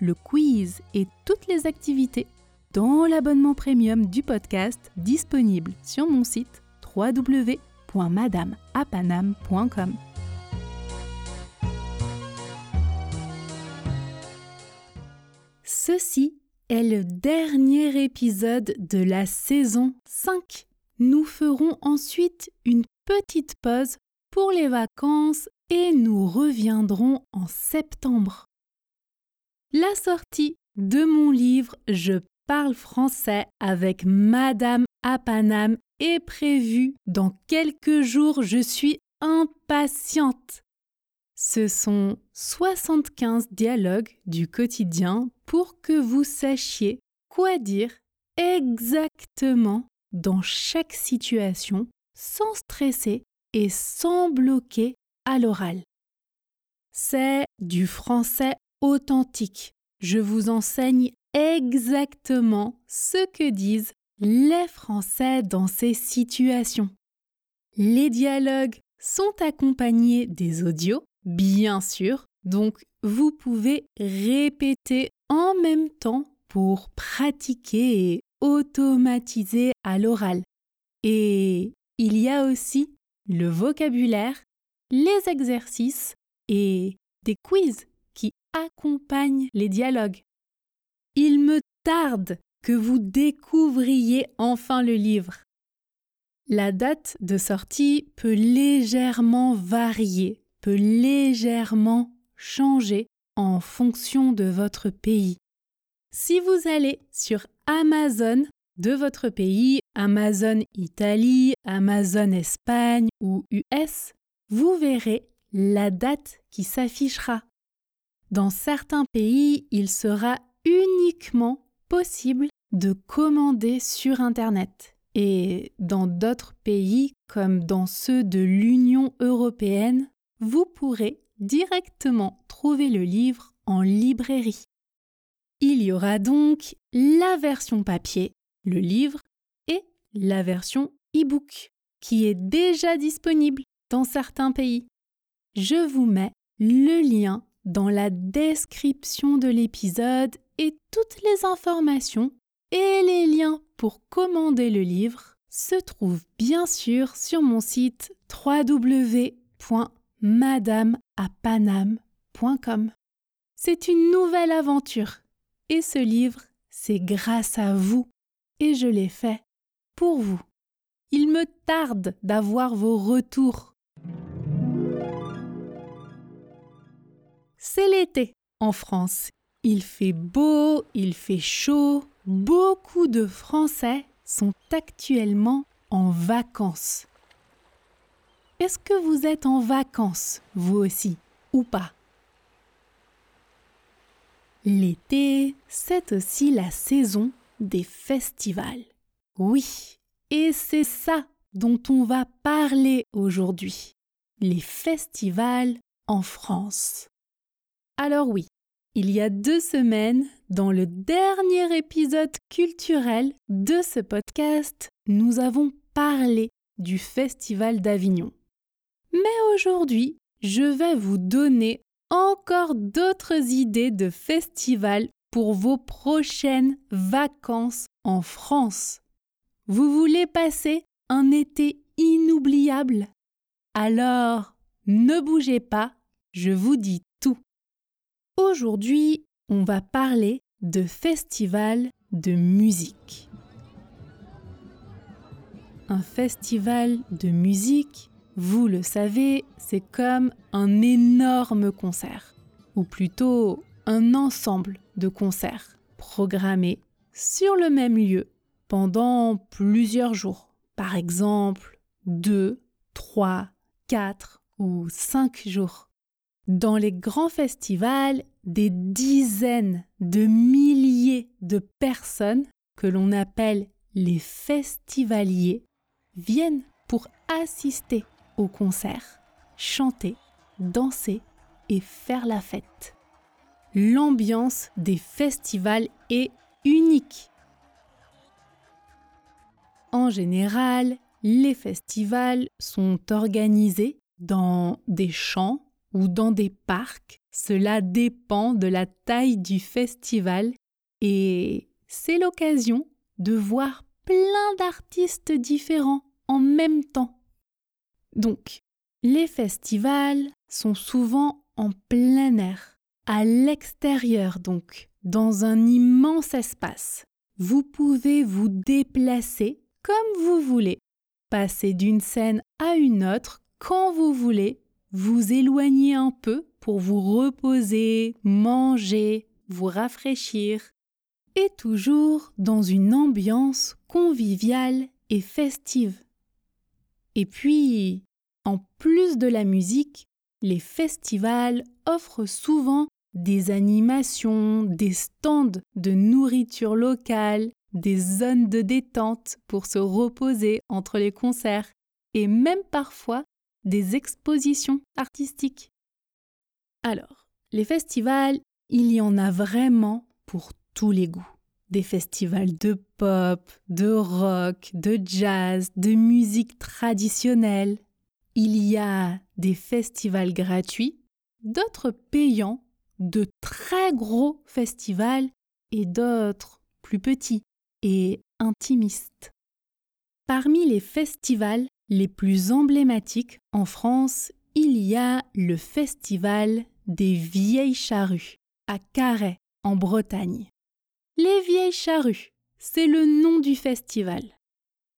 le quiz et toutes les activités dans l'abonnement premium du podcast disponible sur mon site www.madameapanam.com. Ceci est le dernier épisode de la saison 5. Nous ferons ensuite une petite pause pour les vacances et nous reviendrons en septembre. La sortie de mon livre Je parle français avec Madame Apanam est prévue dans quelques jours. Je suis impatiente. Ce sont 75 dialogues du quotidien pour que vous sachiez quoi dire exactement dans chaque situation sans stresser et sans bloquer à l'oral. C'est du français authentique. Je vous enseigne exactement ce que disent les Français dans ces situations. Les dialogues sont accompagnés des audios, bien sûr, donc vous pouvez répéter en même temps pour pratiquer et automatiser à l'oral. Et il y a aussi le vocabulaire, les exercices et des quiz qui accompagnent les dialogues. Il me tarde que vous découvriez enfin le livre. La date de sortie peut légèrement varier, peut légèrement changer en fonction de votre pays. Si vous allez sur Amazon de votre pays, Amazon Italie, Amazon Espagne ou US, vous verrez la date qui s'affichera. Dans certains pays, il sera uniquement possible de commander sur Internet. Et dans d'autres pays, comme dans ceux de l'Union européenne, vous pourrez directement trouver le livre en librairie. Il y aura donc la version papier, le livre, et la version e-book, qui est déjà disponible dans certains pays. Je vous mets le lien dans la description de l'épisode et toutes les informations et les liens pour commander le livre se trouvent bien sûr sur mon site www.madameapanam.com. C'est une nouvelle aventure et ce livre, c'est grâce à vous et je l'ai fait pour vous. Il me tarde d'avoir vos retours. C'est l'été en France. Il fait beau, il fait chaud. Beaucoup de Français sont actuellement en vacances. Est-ce que vous êtes en vacances, vous aussi, ou pas? L'été, c'est aussi la saison des festivals. Oui, et c'est ça dont on va parler aujourd'hui. Les festivals en France. Alors oui, il y a deux semaines, dans le dernier épisode culturel de ce podcast, nous avons parlé du Festival d'Avignon. Mais aujourd'hui, je vais vous donner encore d'autres idées de festivals pour vos prochaines vacances en France. Vous voulez passer un été inoubliable? Alors, ne bougez pas, je vous dis. Aujourd'hui, on va parler de festival de musique. Un festival de musique, vous le savez, c'est comme un énorme concert, ou plutôt un ensemble de concerts programmés sur le même lieu pendant plusieurs jours. Par exemple, deux, trois, quatre ou cinq jours. Dans les grands festivals, des dizaines de milliers de personnes que l'on appelle les festivaliers viennent pour assister au concert, chanter, danser et faire la fête. L'ambiance des festivals est unique. En général, les festivals sont organisés dans des champs ou dans des parcs. Cela dépend de la taille du festival et c'est l'occasion de voir plein d'artistes différents en même temps. Donc, les festivals sont souvent en plein air, à l'extérieur donc, dans un immense espace. Vous pouvez vous déplacer comme vous voulez, passer d'une scène à une autre quand vous voulez, vous éloigner un peu pour vous reposer, manger, vous rafraîchir, et toujours dans une ambiance conviviale et festive. Et puis, en plus de la musique, les festivals offrent souvent des animations, des stands de nourriture locale, des zones de détente pour se reposer entre les concerts et même parfois des expositions artistiques. Alors, les festivals, il y en a vraiment pour tous les goûts. Des festivals de pop, de rock, de jazz, de musique traditionnelle. Il y a des festivals gratuits, d'autres payants, de très gros festivals et d'autres plus petits et intimistes. Parmi les festivals les plus emblématiques en France, il y a le Festival des Vieilles Charrues à Carhaix, en Bretagne. Les Vieilles Charrues, c'est le nom du festival.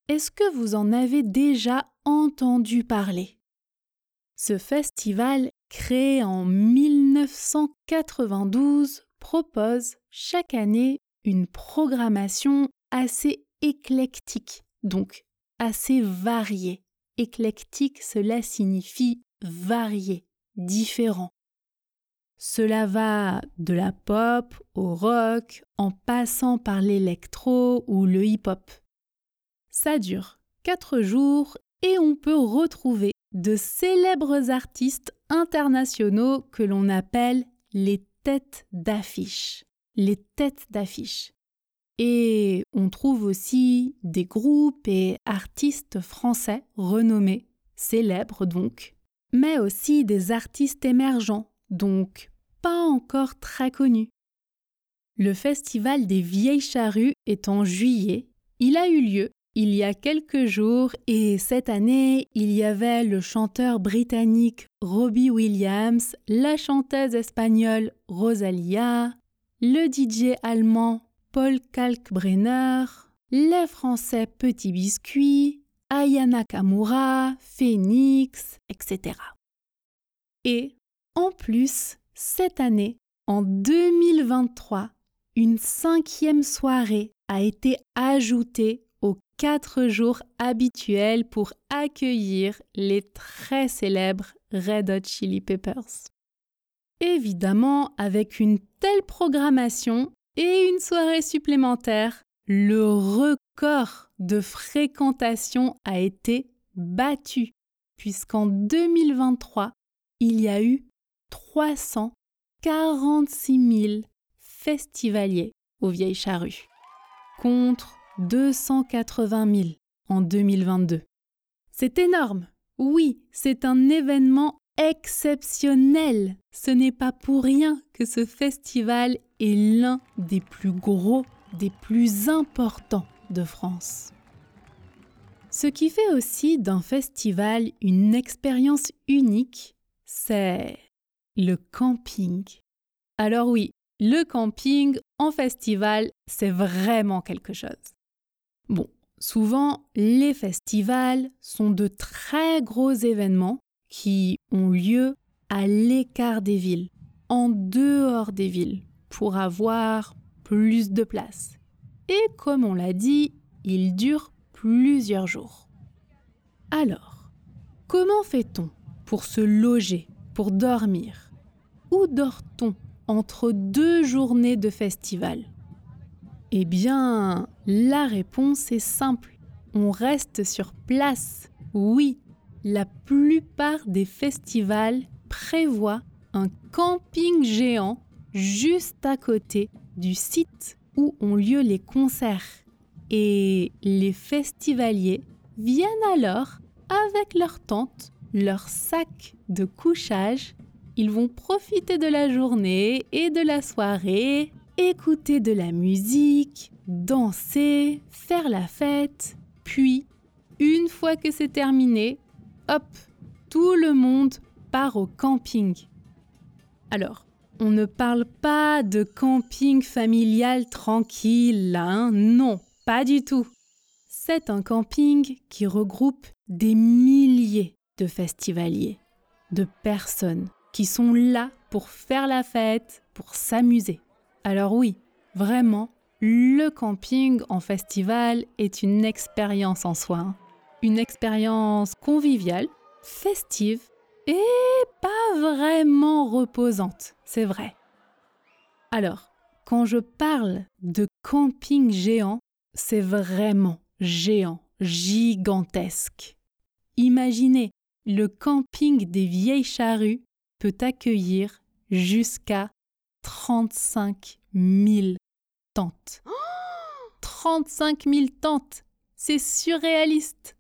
Est-ce que vous en avez déjà entendu parler? Ce festival, créé en 1992, propose chaque année une programmation assez éclectique, donc assez variée. Éclectique, cela signifie varié, différent. Cela va de la pop au rock en passant par l'électro ou le hip-hop. Ça dure quatre jours et on peut retrouver de célèbres artistes internationaux que l'on appelle les têtes d'affiche. Les têtes d'affiche. Et on trouve aussi des groupes et artistes français renommés, célèbres donc, mais aussi des artistes émergents donc pas encore très connu. Le festival des vieilles charrues est en juillet. Il a eu lieu il y a quelques jours et cette année, il y avait le chanteur britannique Robbie Williams, la chanteuse espagnole Rosalia, le DJ allemand Paul Kalkbrenner, les Français Petit Biscuit, Ayana Kamura, Phoenix, etc. Et en plus, cette année, en 2023, une cinquième soirée a été ajoutée aux quatre jours habituels pour accueillir les très célèbres Red Hot Chili Peppers. Évidemment, avec une telle programmation et une soirée supplémentaire, le record de fréquentation a été battu, puisqu'en 2023, il y a eu 346 000 festivaliers aux Vieilles Charrues, contre 280 000 en 2022. C'est énorme. Oui, c'est un événement exceptionnel. Ce n'est pas pour rien que ce festival est l'un des plus gros, des plus importants de France. Ce qui fait aussi d'un festival une expérience unique, c'est le camping. Alors oui, le camping en festival, c'est vraiment quelque chose. Bon, souvent, les festivals sont de très gros événements qui ont lieu à l'écart des villes, en dehors des villes, pour avoir plus de place. Et comme on l'a dit, ils durent plusieurs jours. Alors, comment fait-on pour se loger, pour dormir? Où dort-on entre deux journées de festival? Eh bien, la réponse est simple. On reste sur place. Oui, la plupart des festivals prévoient un camping géant juste à côté du site où ont lieu les concerts. Et les festivaliers viennent alors avec leur tente, leur sac de couchage. Ils vont profiter de la journée et de la soirée, écouter de la musique, danser, faire la fête. Puis, une fois que c'est terminé, hop, tout le monde part au camping. Alors, on ne parle pas de camping familial tranquille, hein non, pas du tout. C'est un camping qui regroupe des milliers de festivaliers, de personnes qui sont là pour faire la fête, pour s'amuser. Alors oui, vraiment, le camping en festival est une expérience en soi. Hein. Une expérience conviviale, festive et pas vraiment reposante, c'est vrai. Alors, quand je parle de camping géant, c'est vraiment géant, gigantesque. Imaginez, le camping des vieilles charrues peut accueillir jusqu'à 35 000 tentes. 35 000 tentes C'est surréaliste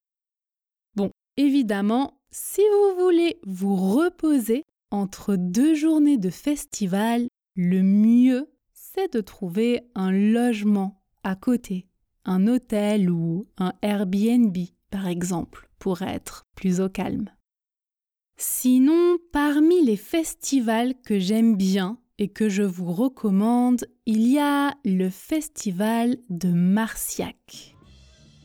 Bon, évidemment, si vous voulez vous reposer entre deux journées de festival, le mieux, c'est de trouver un logement à côté, un hôtel ou un Airbnb, par exemple, pour être plus au calme. Sinon, parmi les festivals que j'aime bien et que je vous recommande, il y a le festival de Marciac.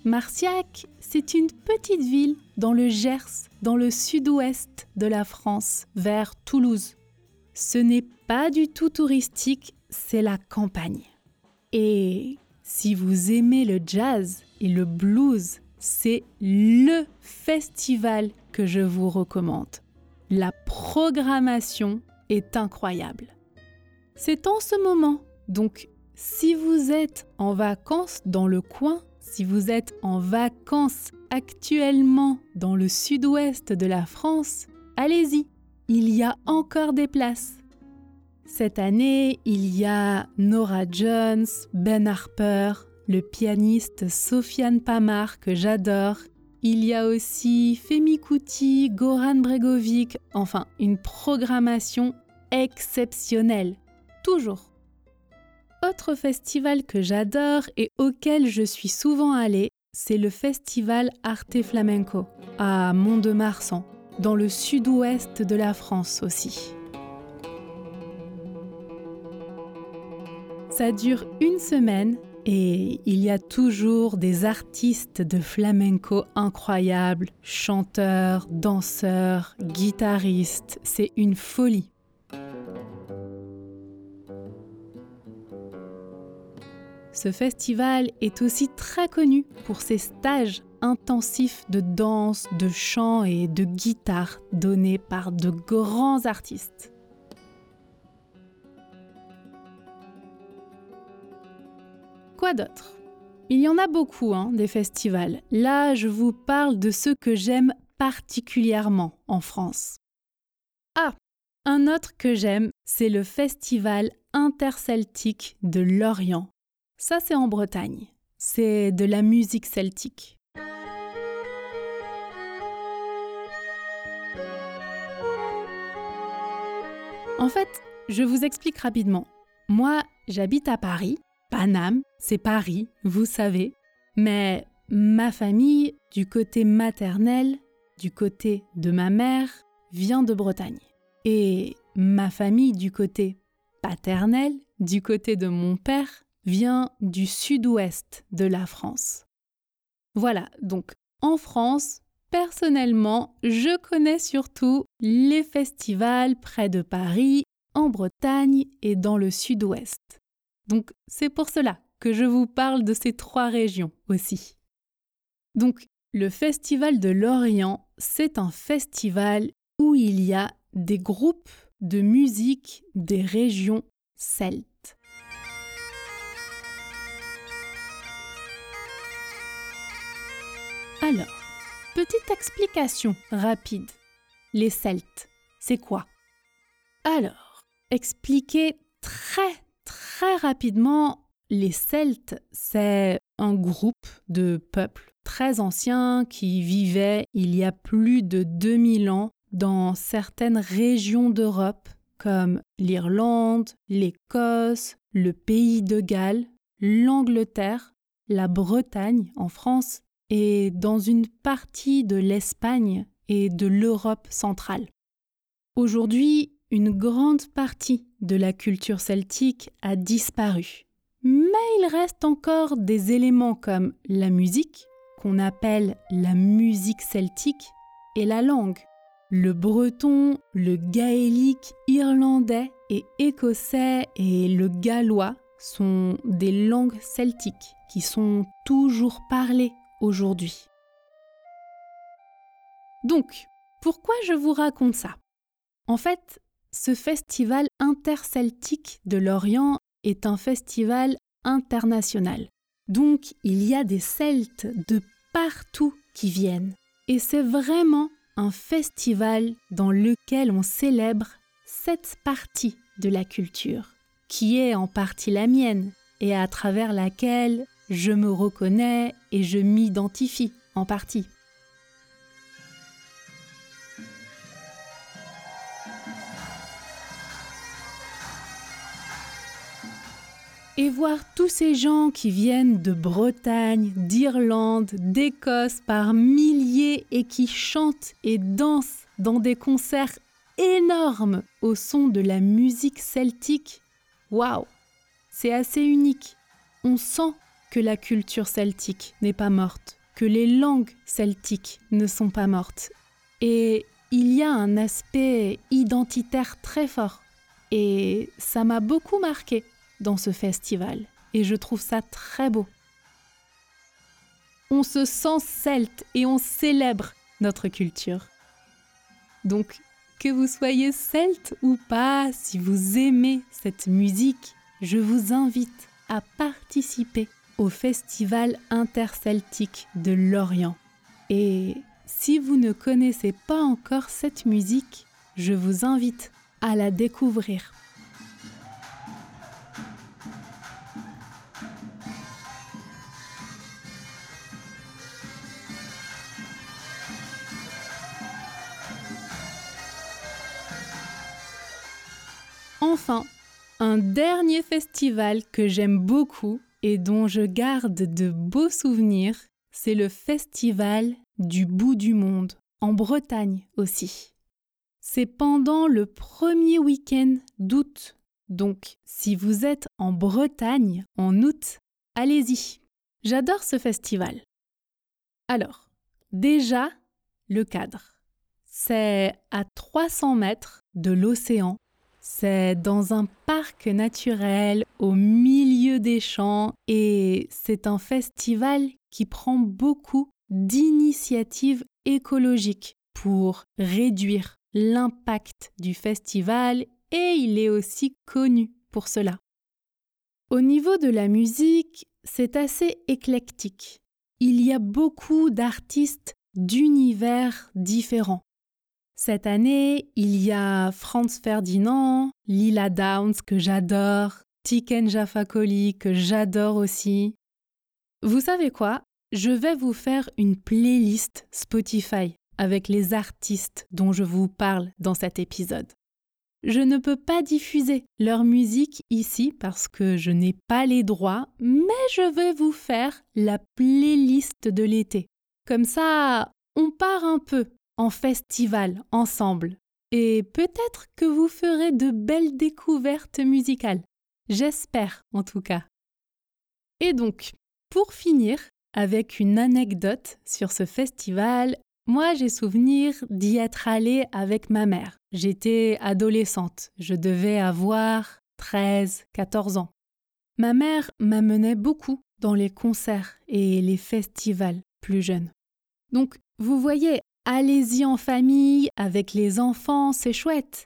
Marciac, c'est une petite ville dans le Gers, dans le sud-ouest de la France, vers Toulouse. Ce n'est pas du tout touristique, c'est la campagne. Et si vous aimez le jazz et le blues, c'est LE festival que je vous recommande. La programmation est incroyable. C'est en ce moment, donc si vous êtes en vacances dans le coin, si vous êtes en vacances actuellement dans le sud-ouest de la France, allez-y, il y a encore des places. Cette année, il y a Nora Jones, Ben Harper, le pianiste Sofiane Pamar que j'adore. Il y a aussi Femi Kuti, Goran Bregovic, enfin une programmation exceptionnelle. Toujours. Autre festival que j'adore et auquel je suis souvent allée, c'est le festival Arte Flamenco à Mont-de-Marsan, dans le sud-ouest de la France aussi. Ça dure une semaine et il y a toujours des artistes de flamenco incroyables, chanteurs, danseurs, guitaristes, c'est une folie. Ce festival est aussi très connu pour ses stages intensifs de danse, de chant et de guitare donnés par de grands artistes. Quoi d'autre? Il y en a beaucoup, hein, des festivals. Là, je vous parle de ceux que j'aime particulièrement en France. Ah, un autre que j'aime, c'est le Festival interceltique de Lorient ça, c'est en Bretagne. C'est de la musique celtique. En fait, je vous explique rapidement. Moi, j'habite à Paris. Paname, c'est Paris, vous savez. Mais ma famille, du côté maternel, du côté de ma mère, vient de Bretagne. Et ma famille, du côté paternel, du côté de mon père, vient du sud-ouest de la France. Voilà, donc en France, personnellement, je connais surtout les festivals près de Paris, en Bretagne et dans le sud-ouest. Donc c'est pour cela que je vous parle de ces trois régions aussi. Donc le Festival de l'Orient, c'est un festival où il y a des groupes de musique des régions celtes. Alors, petite explication rapide. Les Celtes, c'est quoi? Alors, expliquer très très rapidement, les Celtes, c'est un groupe de peuples très anciens qui vivaient il y a plus de 2000 ans dans certaines régions d'Europe comme l'Irlande, l'Écosse, le pays de Galles, l'Angleterre, la Bretagne en France et dans une partie de l'Espagne et de l'Europe centrale. Aujourd'hui, une grande partie de la culture celtique a disparu. Mais il reste encore des éléments comme la musique, qu'on appelle la musique celtique, et la langue. Le breton, le gaélique, irlandais et écossais et le gallois sont des langues celtiques qui sont toujours parlées aujourd'hui. Donc, pourquoi je vous raconte ça? En fait, ce festival interceltique de l'Orient est un festival international. Donc, il y a des Celtes de partout qui viennent. Et c'est vraiment un festival dans lequel on célèbre cette partie de la culture, qui est en partie la mienne et à travers laquelle je me reconnais et je m'identifie en partie. et voir tous ces gens qui viennent de Bretagne, d'Irlande, d'Écosse par milliers et qui chantent et dansent dans des concerts énormes au son de la musique celtique. Waouh C'est assez unique. On sent que la culture celtique n'est pas morte, que les langues celtiques ne sont pas mortes. Et il y a un aspect identitaire très fort. Et ça m'a beaucoup marqué dans ce festival et je trouve ça très beau. On se sent celte et on célèbre notre culture. Donc, que vous soyez celte ou pas, si vous aimez cette musique, je vous invite à participer au Festival interceltique de Lorient. Et si vous ne connaissez pas encore cette musique, je vous invite à la découvrir. Enfin, un dernier festival que j'aime beaucoup et dont je garde de beaux souvenirs, c'est le Festival du bout du monde, en Bretagne aussi. C'est pendant le premier week-end d'août. Donc, si vous êtes en Bretagne en août, allez-y. J'adore ce festival. Alors, déjà, le cadre. C'est à 300 mètres de l'océan c'est dans un parc naturel au milieu des champs et c'est un festival qui prend beaucoup d'initiatives écologiques pour réduire l'impact du festival et il est aussi connu pour cela. Au niveau de la musique, c'est assez éclectique. Il y a beaucoup d'artistes d'univers différents. Cette année, il y a Franz Ferdinand, Lila Downs que j'adore, Tiken Jaffa que j'adore aussi. Vous savez quoi? Je vais vous faire une playlist Spotify avec les artistes dont je vous parle dans cet épisode. Je ne peux pas diffuser leur musique ici parce que je n'ai pas les droits, mais je vais vous faire la playlist de l'été. Comme ça, on part un peu en festival ensemble. Et peut-être que vous ferez de belles découvertes musicales. J'espère en tout cas. Et donc, pour finir, avec une anecdote sur ce festival, moi j'ai souvenir d'y être allée avec ma mère. J'étais adolescente, je devais avoir 13, 14 ans. Ma mère m'amenait beaucoup dans les concerts et les festivals plus jeunes. Donc, vous voyez, Allez-y en famille, avec les enfants, c'est chouette.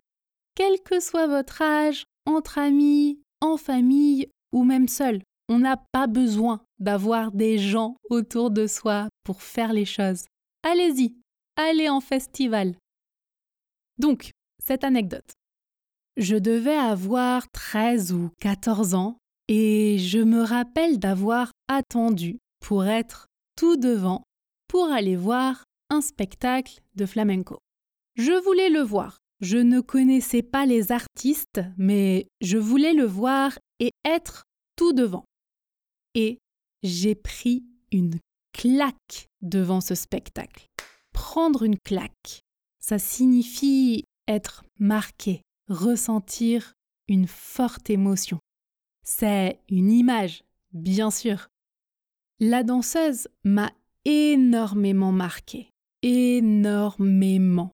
Quel que soit votre âge, entre amis, en famille ou même seul, On n'a pas besoin d'avoir des gens autour de soi pour faire les choses. Allez-y, allez en festival. Donc, cette anecdote. Je devais avoir 13 ou 14 ans et je me rappelle d'avoir attendu pour être tout devant pour aller voir un spectacle de flamenco. Je voulais le voir. Je ne connaissais pas les artistes, mais je voulais le voir et être tout devant. Et j'ai pris une claque devant ce spectacle. Prendre une claque, ça signifie être marqué, ressentir une forte émotion. C'est une image, bien sûr. La danseuse m'a énormément marqué, énormément.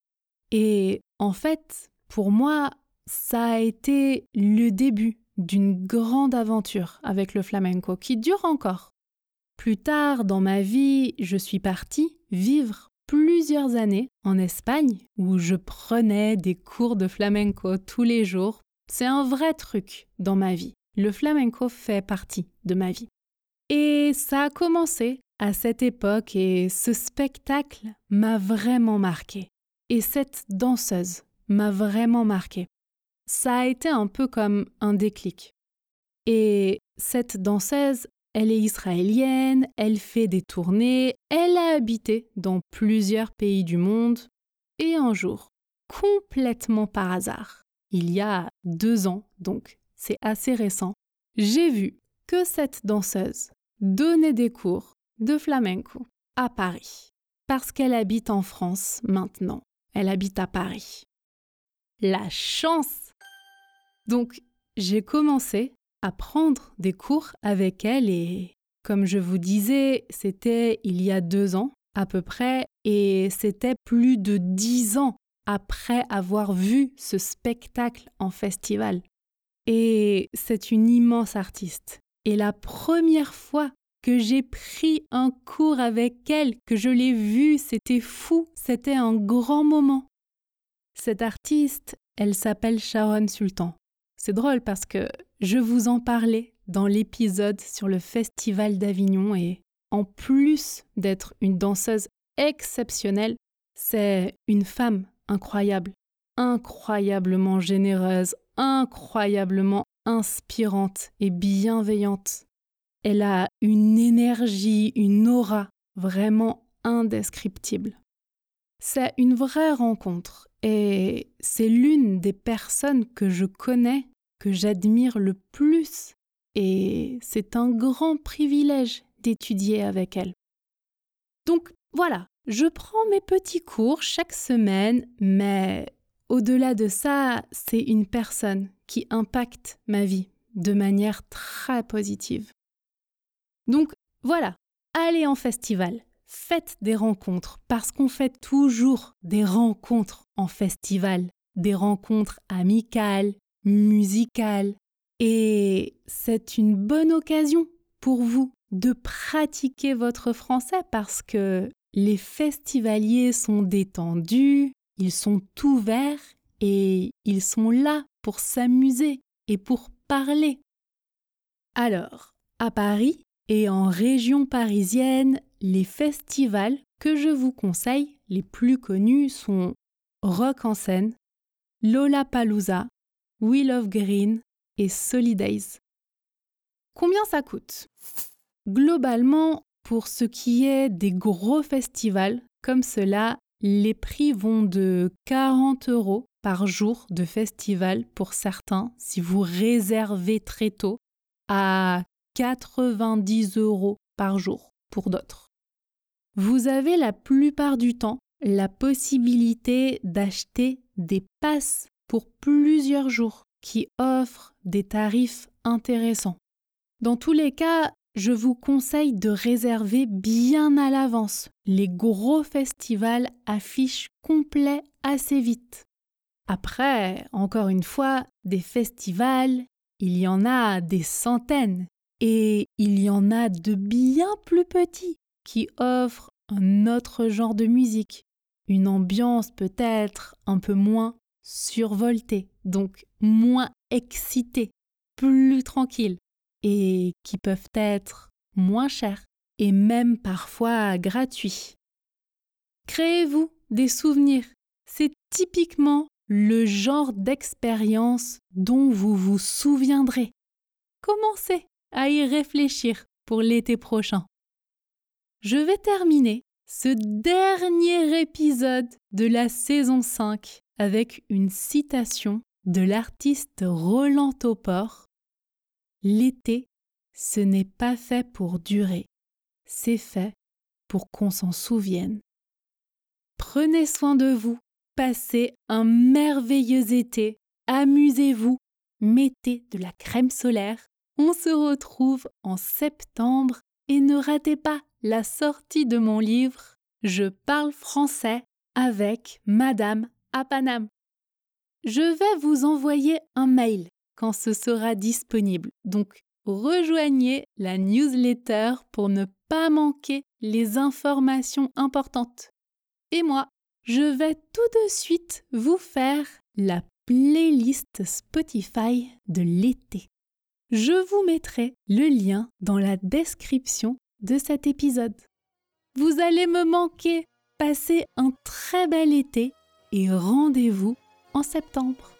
Et en fait, pour moi, ça a été le début d'une grande aventure avec le flamenco qui dure encore. Plus tard dans ma vie, je suis partie vivre plusieurs années en Espagne où je prenais des cours de flamenco tous les jours. C'est un vrai truc dans ma vie. Le flamenco fait partie de ma vie. Et ça a commencé à cette époque et ce spectacle m'a vraiment marqué. Et cette danseuse m'a vraiment marqué. Ça a été un peu comme un déclic. Et cette danseuse, elle est israélienne, elle fait des tournées, elle a habité dans plusieurs pays du monde. Et un jour, complètement par hasard, il y a deux ans, donc c'est assez récent, j'ai vu que cette danseuse donnait des cours de flamenco à Paris, parce qu'elle habite en France maintenant. Elle habite à Paris. La chance Donc, j'ai commencé à prendre des cours avec elle et, comme je vous disais, c'était il y a deux ans à peu près et c'était plus de dix ans après avoir vu ce spectacle en festival. Et c'est une immense artiste. Et la première fois que j'ai pris un cours avec elle, que je l'ai vue, c'était fou, c'était un grand moment. Cette artiste, elle s'appelle Sharon Sultan. C'est drôle parce que je vous en parlais dans l'épisode sur le Festival d'Avignon et en plus d'être une danseuse exceptionnelle, c'est une femme incroyable, incroyablement généreuse, incroyablement inspirante et bienveillante. Elle a une énergie, une aura vraiment indescriptible. C'est une vraie rencontre et c'est l'une des personnes que je connais, que j'admire le plus et c'est un grand privilège d'étudier avec elle. Donc voilà, je prends mes petits cours chaque semaine, mais au-delà de ça, c'est une personne qui impacte ma vie de manière très positive. Donc voilà, allez en festival, faites des rencontres, parce qu'on fait toujours des rencontres en festival, des rencontres amicales, musicales, et c'est une bonne occasion pour vous de pratiquer votre français parce que les festivaliers sont détendus, ils sont ouverts et ils sont là pour s'amuser et pour parler. Alors, à Paris, et en région parisienne, les festivals que je vous conseille, les plus connus sont Rock en scène, Lollapalooza, Wheel of Green et Solidays. Combien ça coûte? Globalement, pour ce qui est des gros festivals comme cela, les prix vont de 40 euros par jour de festival pour certains si vous réservez très tôt à 90 euros par jour pour d'autres. Vous avez la plupart du temps la possibilité d'acheter des passes pour plusieurs jours qui offrent des tarifs intéressants. Dans tous les cas, je vous conseille de réserver bien à l'avance. Les gros festivals affichent complet assez vite. Après, encore une fois, des festivals, il y en a des centaines. Et il y en a de bien plus petits qui offrent un autre genre de musique, une ambiance peut-être un peu moins survoltée, donc moins excitée, plus tranquille. et qui peuvent être moins chers et même parfois gratuits. Créez-vous des souvenirs. C'est typiquement le genre d'expérience dont vous vous souviendrez. Commencez à y réfléchir pour l'été prochain. Je vais terminer ce dernier épisode de la saison 5 avec une citation de l'artiste Roland Topor. L'été, ce n'est pas fait pour durer, c'est fait pour qu'on s'en souvienne. Prenez soin de vous, passez un merveilleux été, amusez-vous, mettez de la crème solaire. On se retrouve en septembre et ne ratez pas la sortie de mon livre Je parle français avec Madame Apanam. Je vais vous envoyer un mail quand ce sera disponible. Donc, rejoignez la newsletter pour ne pas manquer les informations importantes. Et moi, je vais tout de suite vous faire la playlist Spotify de l'été. Je vous mettrai le lien dans la description de cet épisode. Vous allez me manquer. Passez un très bel été et rendez-vous en septembre.